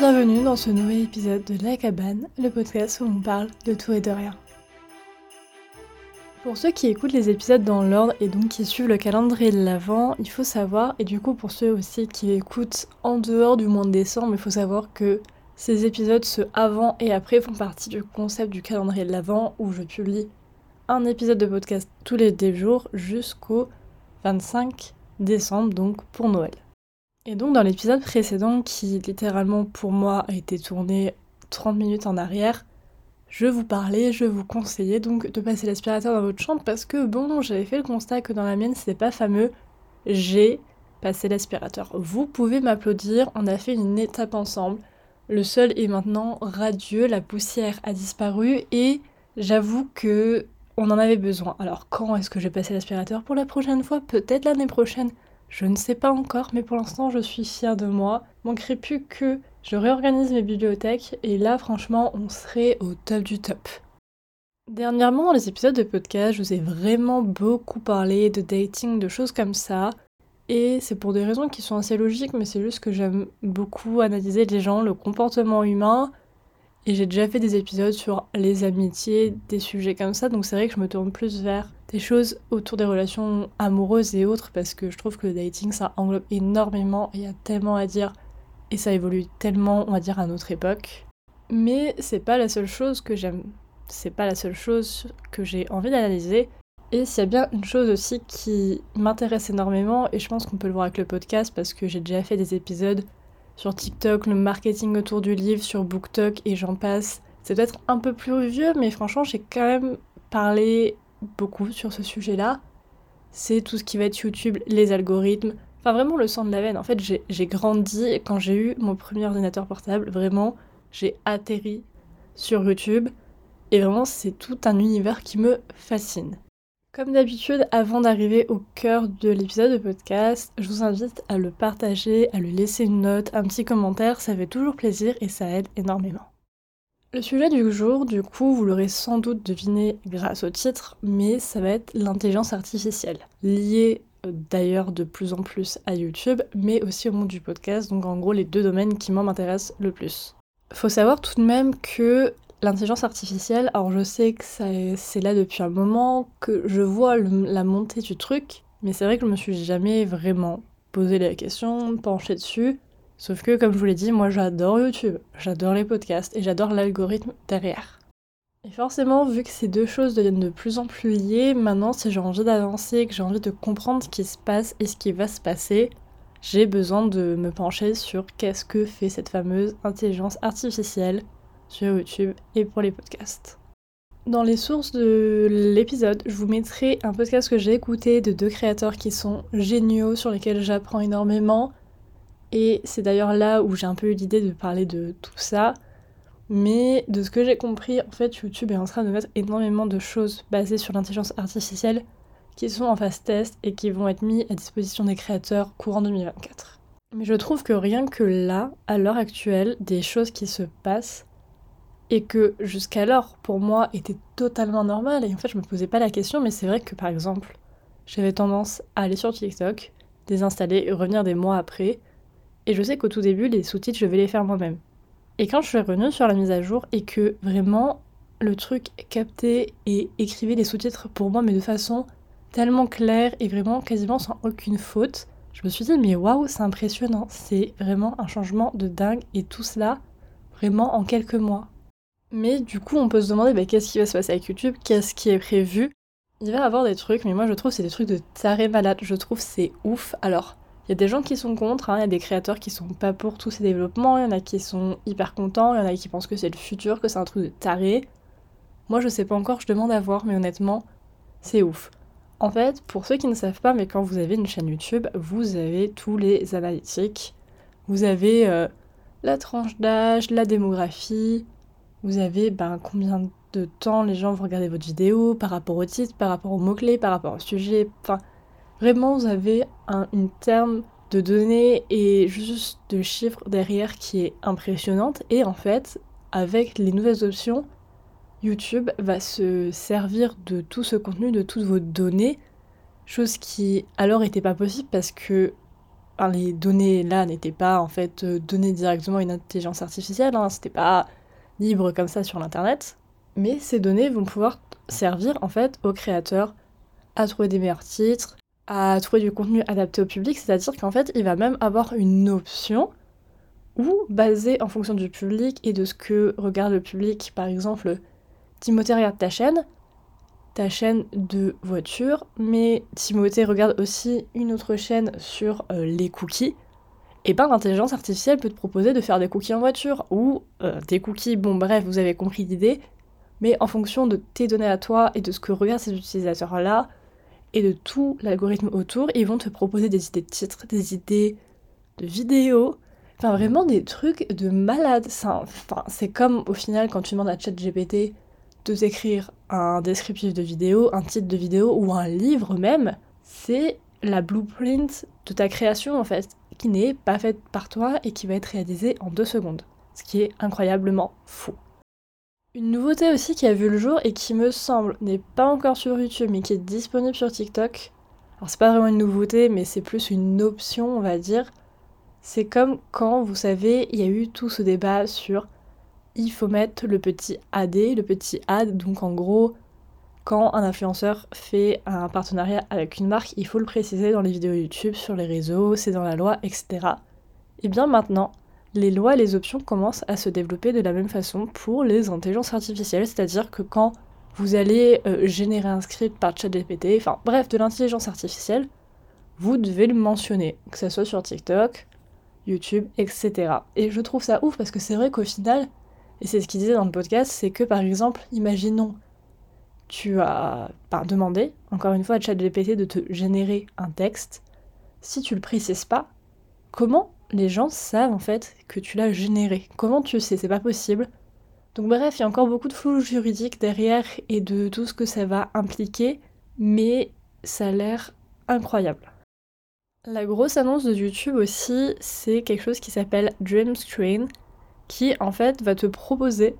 bienvenue dans ce nouvel épisode de La Cabane, le podcast où on parle de tout et de rien. Pour ceux qui écoutent les épisodes dans l'ordre et donc qui suivent le calendrier de l'Avent, il faut savoir, et du coup pour ceux aussi qui écoutent en dehors du mois de décembre, il faut savoir que ces épisodes, ceux avant et après, font partie du concept du calendrier de l'Avent où je publie un épisode de podcast tous les 10 jours jusqu'au 25 décembre, donc pour Noël. Et donc dans l'épisode précédent, qui littéralement pour moi a été tourné 30 minutes en arrière, je vous parlais, je vous conseillais donc de passer l'aspirateur dans votre chambre parce que bon, j'avais fait le constat que dans la mienne c'était pas fameux. J'ai passé l'aspirateur. Vous pouvez m'applaudir, on a fait une étape ensemble. Le sol est maintenant radieux, la poussière a disparu et j'avoue que on en avait besoin. Alors quand est-ce que je vais l'aspirateur? Pour la prochaine fois Peut-être l'année prochaine. Je ne sais pas encore, mais pour l'instant je suis fière de moi. Manquerait plus que je réorganise mes bibliothèques et là franchement on serait au top du top. Dernièrement dans les épisodes de podcast, je vous ai vraiment beaucoup parlé de dating, de choses comme ça. Et c'est pour des raisons qui sont assez logiques, mais c'est juste que j'aime beaucoup analyser les gens, le comportement humain, et j'ai déjà fait des épisodes sur les amitiés, des sujets comme ça, donc c'est vrai que je me tourne plus vers des choses autour des relations amoureuses et autres, parce que je trouve que le dating, ça englobe énormément, il y a tellement à dire, et ça évolue tellement, on va dire, à notre époque. Mais c'est pas la seule chose que j'aime, c'est pas la seule chose que j'ai envie d'analyser. Et s'il y a bien une chose aussi qui m'intéresse énormément, et je pense qu'on peut le voir avec le podcast, parce que j'ai déjà fait des épisodes sur TikTok, le marketing autour du livre, sur BookTok et j'en passe. C'est peut-être un peu plus vieux, mais franchement, j'ai quand même parlé beaucoup sur ce sujet-là. C'est tout ce qui va être YouTube, les algorithmes, enfin vraiment le sang de la veine. En fait, j'ai grandi quand j'ai eu mon premier ordinateur portable, vraiment, j'ai atterri sur YouTube et vraiment, c'est tout un univers qui me fascine. Comme d'habitude, avant d'arriver au cœur de l'épisode de podcast, je vous invite à le partager, à lui laisser une note, un petit commentaire, ça fait toujours plaisir et ça aide énormément. Le sujet du jour, du coup, vous l'aurez sans doute deviné grâce au titre, mais ça va être l'intelligence artificielle, liée euh, d'ailleurs de plus en plus à YouTube, mais aussi au monde du podcast, donc en gros les deux domaines qui m'intéressent le plus. Faut savoir tout de même que L'intelligence artificielle, alors je sais que c'est là depuis un moment, que je vois la montée du truc, mais c'est vrai que je me suis jamais vraiment posé la question, penché dessus. Sauf que, comme je vous l'ai dit, moi j'adore YouTube, j'adore les podcasts et j'adore l'algorithme derrière. Et forcément, vu que ces deux choses deviennent de plus en plus liées, maintenant si j'ai envie d'avancer, que j'ai envie de comprendre ce qui se passe et ce qui va se passer, j'ai besoin de me pencher sur qu'est-ce que fait cette fameuse intelligence artificielle sur YouTube et pour les podcasts. Dans les sources de l'épisode, je vous mettrai un podcast que j'ai écouté de deux créateurs qui sont géniaux, sur lesquels j'apprends énormément. Et c'est d'ailleurs là où j'ai un peu eu l'idée de parler de tout ça. Mais de ce que j'ai compris, en fait, YouTube est en train de mettre énormément de choses basées sur l'intelligence artificielle qui sont en phase test et qui vont être mis à disposition des créateurs courant 2024. Mais je trouve que rien que là, à l'heure actuelle, des choses qui se passent, et que jusqu'alors pour moi était totalement normal et en fait je me posais pas la question mais c'est vrai que par exemple j'avais tendance à aller sur TikTok, désinstaller et revenir des mois après et je sais qu'au tout début les sous-titres je vais les faire moi-même. Et quand je suis revenue sur la mise à jour et que vraiment le truc captait et écrivait les sous-titres pour moi mais de façon tellement claire et vraiment quasiment sans aucune faute, je me suis dit mais waouh c'est impressionnant, c'est vraiment un changement de dingue et tout cela vraiment en quelques mois. Mais du coup, on peut se demander bah, qu'est-ce qui va se passer avec YouTube, qu'est-ce qui est prévu? Il va y avoir des trucs, mais moi je trouve c'est des trucs de taré malade. Je trouve c'est ouf. Alors, il y a des gens qui sont contre, hein. il y a des créateurs qui sont pas pour tous ces développements, il y en a qui sont hyper contents, il y en a qui pensent que c'est le futur, que c'est un truc de taré. Moi je sais pas encore, je demande à voir, mais honnêtement, c'est ouf. En fait, pour ceux qui ne savent pas, mais quand vous avez une chaîne YouTube, vous avez tous les analytiques. Vous avez euh, la tranche d'âge, la démographie, vous avez ben, combien de temps les gens vont regarder votre vidéo par rapport au titre, par rapport aux mots-clés, par rapport au sujet. Enfin, vraiment, vous avez un, une terme de données et juste de chiffres derrière qui est impressionnante. Et en fait, avec les nouvelles options, YouTube va se servir de tout ce contenu, de toutes vos données, chose qui alors n'était pas possible parce que les données là n'étaient pas en fait euh, données directement à une intelligence artificielle, hein, c'était pas libre comme ça sur l'internet, mais ces données vont pouvoir servir en fait aux créateurs à trouver des meilleurs titres, à trouver du contenu adapté au public, c'est-à-dire qu'en fait il va même avoir une option où, basée en fonction du public et de ce que regarde le public, par exemple, Timothée regarde ta chaîne, ta chaîne de voiture, mais Timothée regarde aussi une autre chaîne sur euh, les cookies, et ben l'intelligence artificielle peut te proposer de faire des cookies en voiture, ou euh, des cookies, bon bref, vous avez compris l'idée, mais en fonction de tes données à toi et de ce que regardent ces utilisateurs-là, et de tout l'algorithme autour, ils vont te proposer des idées de titres, des idées de vidéos, enfin vraiment des trucs de malade. Enfin, c'est comme au final quand tu demandes à ChatGPT de t'écrire un descriptif de vidéo, un titre de vidéo ou un livre même, c'est la blueprint de ta création en fait, qui n'est pas faite par toi et qui va être réalisée en deux secondes. Ce qui est incroyablement fou. Une nouveauté aussi qui a vu le jour et qui me semble n'est pas encore sur YouTube mais qui est disponible sur TikTok. Alors c'est pas vraiment une nouveauté mais c'est plus une option on va dire. C'est comme quand vous savez il y a eu tout ce débat sur il faut mettre le petit AD, le petit ad, donc en gros, quand un influenceur fait un partenariat avec une marque, il faut le préciser dans les vidéos YouTube, sur les réseaux, c'est dans la loi, etc. Et bien maintenant, les lois les options commencent à se développer de la même façon pour les intelligences artificielles, c'est-à-dire que quand vous allez euh, générer un script par ChatGPT, enfin bref, de l'intelligence artificielle, vous devez le mentionner, que ce soit sur TikTok, YouTube, etc. Et je trouve ça ouf parce que c'est vrai qu'au final, et c'est ce qu'il disait dans le podcast, c'est que par exemple, imaginons, tu as demandé, encore une fois, à ChatGPT de te générer un texte. Si tu le précises pas, comment les gens savent en fait que tu l'as généré Comment tu sais? C'est pas possible. Donc bref, il y a encore beaucoup de flou juridique derrière et de tout ce que ça va impliquer, mais ça a l'air incroyable. La grosse annonce de YouTube aussi, c'est quelque chose qui s'appelle Dream Screen qui en fait va te proposer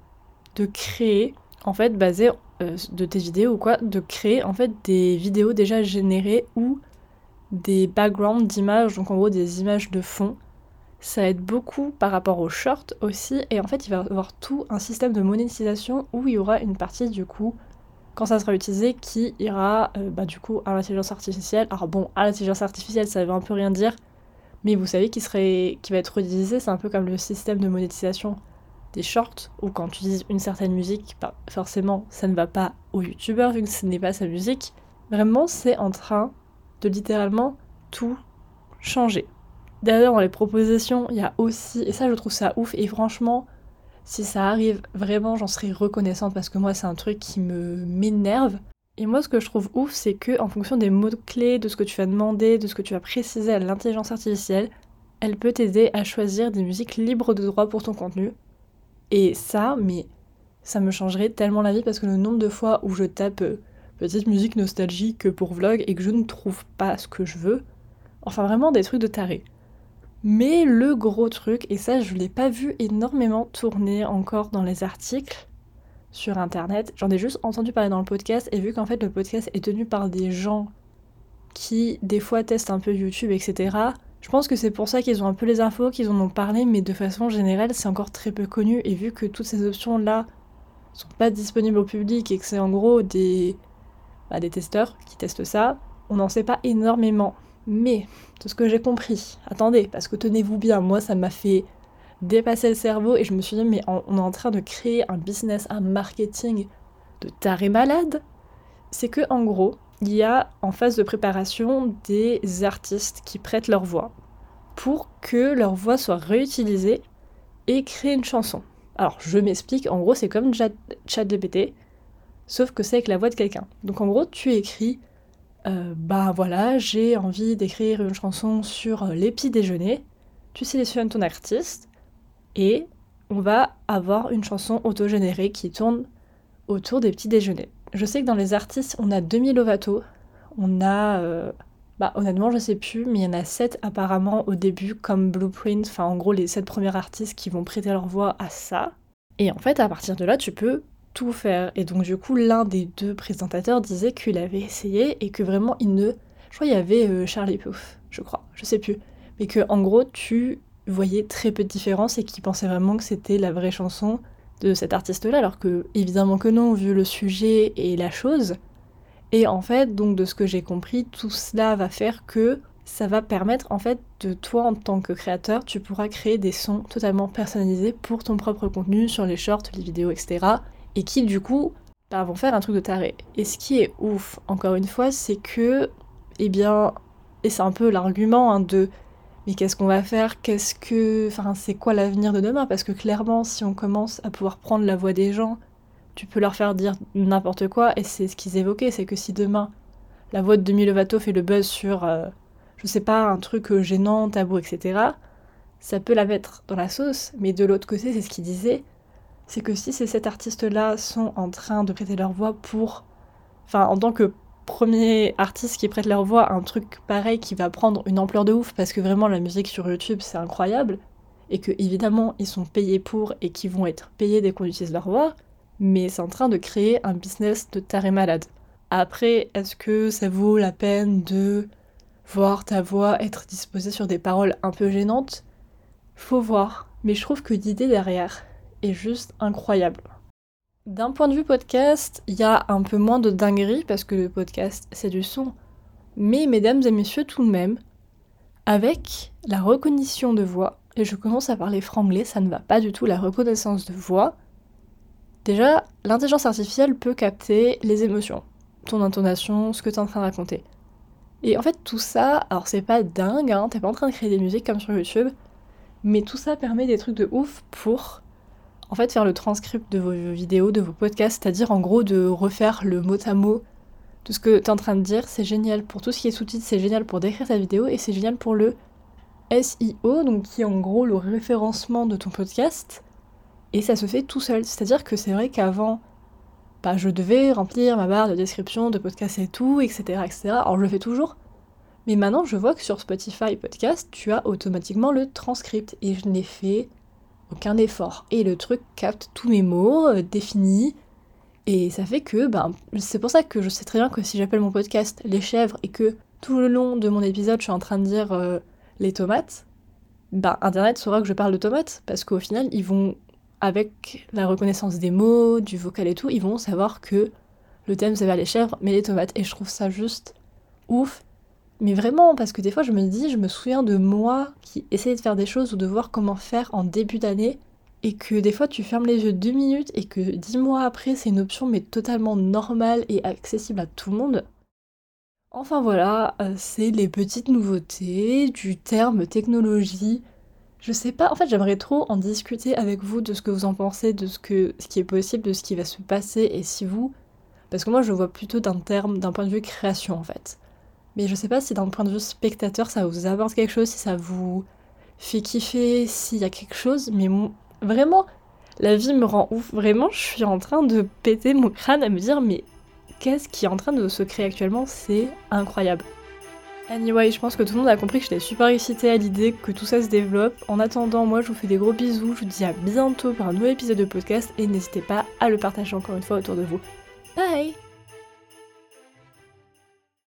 de créer, en fait basé euh, de tes vidéos ou quoi, de créer en fait des vidéos déjà générées ou des backgrounds d'images, donc en gros des images de fond. Ça aide beaucoup par rapport aux shorts aussi, et en fait il va y avoir tout un système de monétisation où il y aura une partie du coup, quand ça sera utilisé, qui ira euh, bah, du coup à l'intelligence artificielle. Alors bon, à l'intelligence artificielle ça veut un peu rien dire, mais vous savez qui serait qui va être utilisé, c'est un peu comme le système de monétisation des shorts, où quand tu utilises une certaine musique, bah, forcément ça ne va pas au youtubeur vu que ce n'est pas sa musique. Vraiment, c'est en train de littéralement tout changer. D'ailleurs, dans les propositions, il y a aussi, et ça je trouve ça ouf, et franchement, si ça arrive, vraiment j'en serais reconnaissante parce que moi c'est un truc qui me m'énerve. Et moi, ce que je trouve ouf, c'est que en fonction des mots-clés, de ce que tu vas demander, de ce que tu vas préciser à l'intelligence artificielle, elle peut t'aider à choisir des musiques libres de droit pour ton contenu. Et ça, mais ça me changerait tellement la vie parce que le nombre de fois où je tape euh, petite musique nostalgique pour vlog et que je ne trouve pas ce que je veux, enfin vraiment des trucs de taré. Mais le gros truc, et ça je l'ai pas vu énormément tourner encore dans les articles, sur internet. J'en ai juste entendu parler dans le podcast et vu qu'en fait le podcast est tenu par des gens qui des fois testent un peu YouTube, etc. Je pense que c'est pour ça qu'ils ont un peu les infos, qu'ils en ont parlé, mais de façon générale c'est encore très peu connu et vu que toutes ces options là sont pas disponibles au public et que c'est en gros des, bah, des testeurs qui testent ça, on n'en sait pas énormément. Mais, de ce que j'ai compris, attendez, parce que tenez-vous bien, moi ça m'a fait dépasser le cerveau et je me suis dit mais on est en train de créer un business, un marketing de taré malade. C'est que en gros, il y a en phase de préparation des artistes qui prêtent leur voix pour que leur voix soit réutilisée et créer une chanson. Alors je m'explique, en gros c'est comme ChatGPT, sauf que c'est avec la voix de quelqu'un. Donc en gros tu écris, euh, bah voilà, j'ai envie d'écrire une chanson sur l'épi déjeuner, tu sélectionnes ton artiste, et on va avoir une chanson autogénérée qui tourne autour des petits déjeuners. Je sais que dans les artistes, on a 2000 Lovato, on a... Euh, bah honnêtement, je sais plus, mais il y en a 7 apparemment au début comme Blueprint, enfin en gros les 7 premiers artistes qui vont prêter leur voix à ça. Et en fait, à partir de là, tu peux tout faire. Et donc du coup, l'un des deux présentateurs disait qu'il avait essayé et que vraiment il ne... Je crois qu'il y avait euh, Charlie Puth, je crois, je sais plus mais que en gros tu voyais très peu de différence et qui pensaient vraiment que c'était la vraie chanson de cet artiste-là, alors que évidemment que non, vu le sujet et la chose. Et en fait, donc de ce que j'ai compris, tout cela va faire que ça va permettre en fait de toi en tant que créateur, tu pourras créer des sons totalement personnalisés pour ton propre contenu sur les shorts, les vidéos, etc. Et qui du coup bah, vont faire un truc de taré. Et ce qui est ouf, encore une fois, c'est que, eh bien, et c'est un peu l'argument hein, de mais qu'est-ce qu'on va faire? Qu'est-ce que. Enfin, c'est quoi l'avenir de demain? Parce que clairement, si on commence à pouvoir prendre la voix des gens, tu peux leur faire dire n'importe quoi, et c'est ce qu'ils évoquaient, c'est que si demain, la voix de Demi Lovato fait le buzz sur, euh, je sais pas, un truc gênant, tabou, etc., ça peut la mettre dans la sauce, mais de l'autre côté, c'est ce qu'il disait, c'est que si ces sept artistes-là sont en train de prêter leur voix pour. Enfin, en tant que premier artiste qui prête leur voix à un truc pareil qui va prendre une ampleur de ouf parce que vraiment la musique sur YouTube c'est incroyable et que évidemment ils sont payés pour et qui vont être payés dès qu'on utilise leur voix, mais c'est en train de créer un business de taré malade. Après, est-ce que ça vaut la peine de voir ta voix être disposée sur des paroles un peu gênantes? Faut voir, mais je trouve que l'idée derrière est juste incroyable. D'un point de vue podcast, il y a un peu moins de dinguerie parce que le podcast c'est du son. Mais mesdames et messieurs tout de même, avec la reconnaissance de voix, et je commence à parler franglais, ça ne va pas du tout la reconnaissance de voix. Déjà, l'intelligence artificielle peut capter les émotions, ton intonation, ce que tu es en train de raconter. Et en fait, tout ça, alors c'est pas dingue, hein, t'es pas en train de créer des musiques comme sur YouTube, mais tout ça permet des trucs de ouf pour en fait faire le transcript de vos vidéos, de vos podcasts, c'est-à-dire en gros de refaire le mot à mot de ce que tu es en train de dire. C'est génial pour tout ce qui est sous-titres, c'est génial pour décrire ta vidéo et c'est génial pour le SEO, donc qui est en gros le référencement de ton podcast. Et ça se fait tout seul. C'est-à-dire que c'est vrai qu'avant, bah, je devais remplir ma barre de description de podcast et tout, etc., etc. Alors je le fais toujours. Mais maintenant, je vois que sur Spotify Podcast, tu as automatiquement le transcript. Et je l'ai fait aucun effort. Et le truc capte tous mes mots, euh, définis, et ça fait que, ben, c'est pour ça que je sais très bien que si j'appelle mon podcast Les chèvres et que tout le long de mon épisode je suis en train de dire euh, les tomates, ben, Internet saura que je parle de tomates, parce qu'au final, ils vont, avec la reconnaissance des mots, du vocal et tout, ils vont savoir que le thème c'est pas les chèvres, mais les tomates. Et je trouve ça juste ouf mais vraiment, parce que des fois je me dis, je me souviens de moi qui essayais de faire des choses ou de voir comment faire en début d'année, et que des fois tu fermes les yeux deux minutes et que dix mois après c'est une option mais totalement normale et accessible à tout le monde. Enfin voilà, euh, c'est les petites nouveautés du terme technologie. Je sais pas, en fait j'aimerais trop en discuter avec vous de ce que vous en pensez, de ce, que, ce qui est possible, de ce qui va se passer, et si vous... Parce que moi je vois plutôt d'un terme, d'un point de vue création en fait. Mais je sais pas si d'un point de vue spectateur, ça vous apporte quelque chose, si ça vous fait kiffer, s'il y a quelque chose. Mais vraiment, la vie me rend ouf. Vraiment, je suis en train de péter mon crâne à me dire, mais qu'est-ce qui est en train de se créer actuellement? C'est incroyable. Anyway, je pense que tout le monde a compris que j'étais super excitée à l'idée que tout ça se développe. En attendant, moi je vous fais des gros bisous, je vous dis à bientôt pour un nouvel épisode de podcast et n'hésitez pas à le partager encore une fois autour de vous. Bye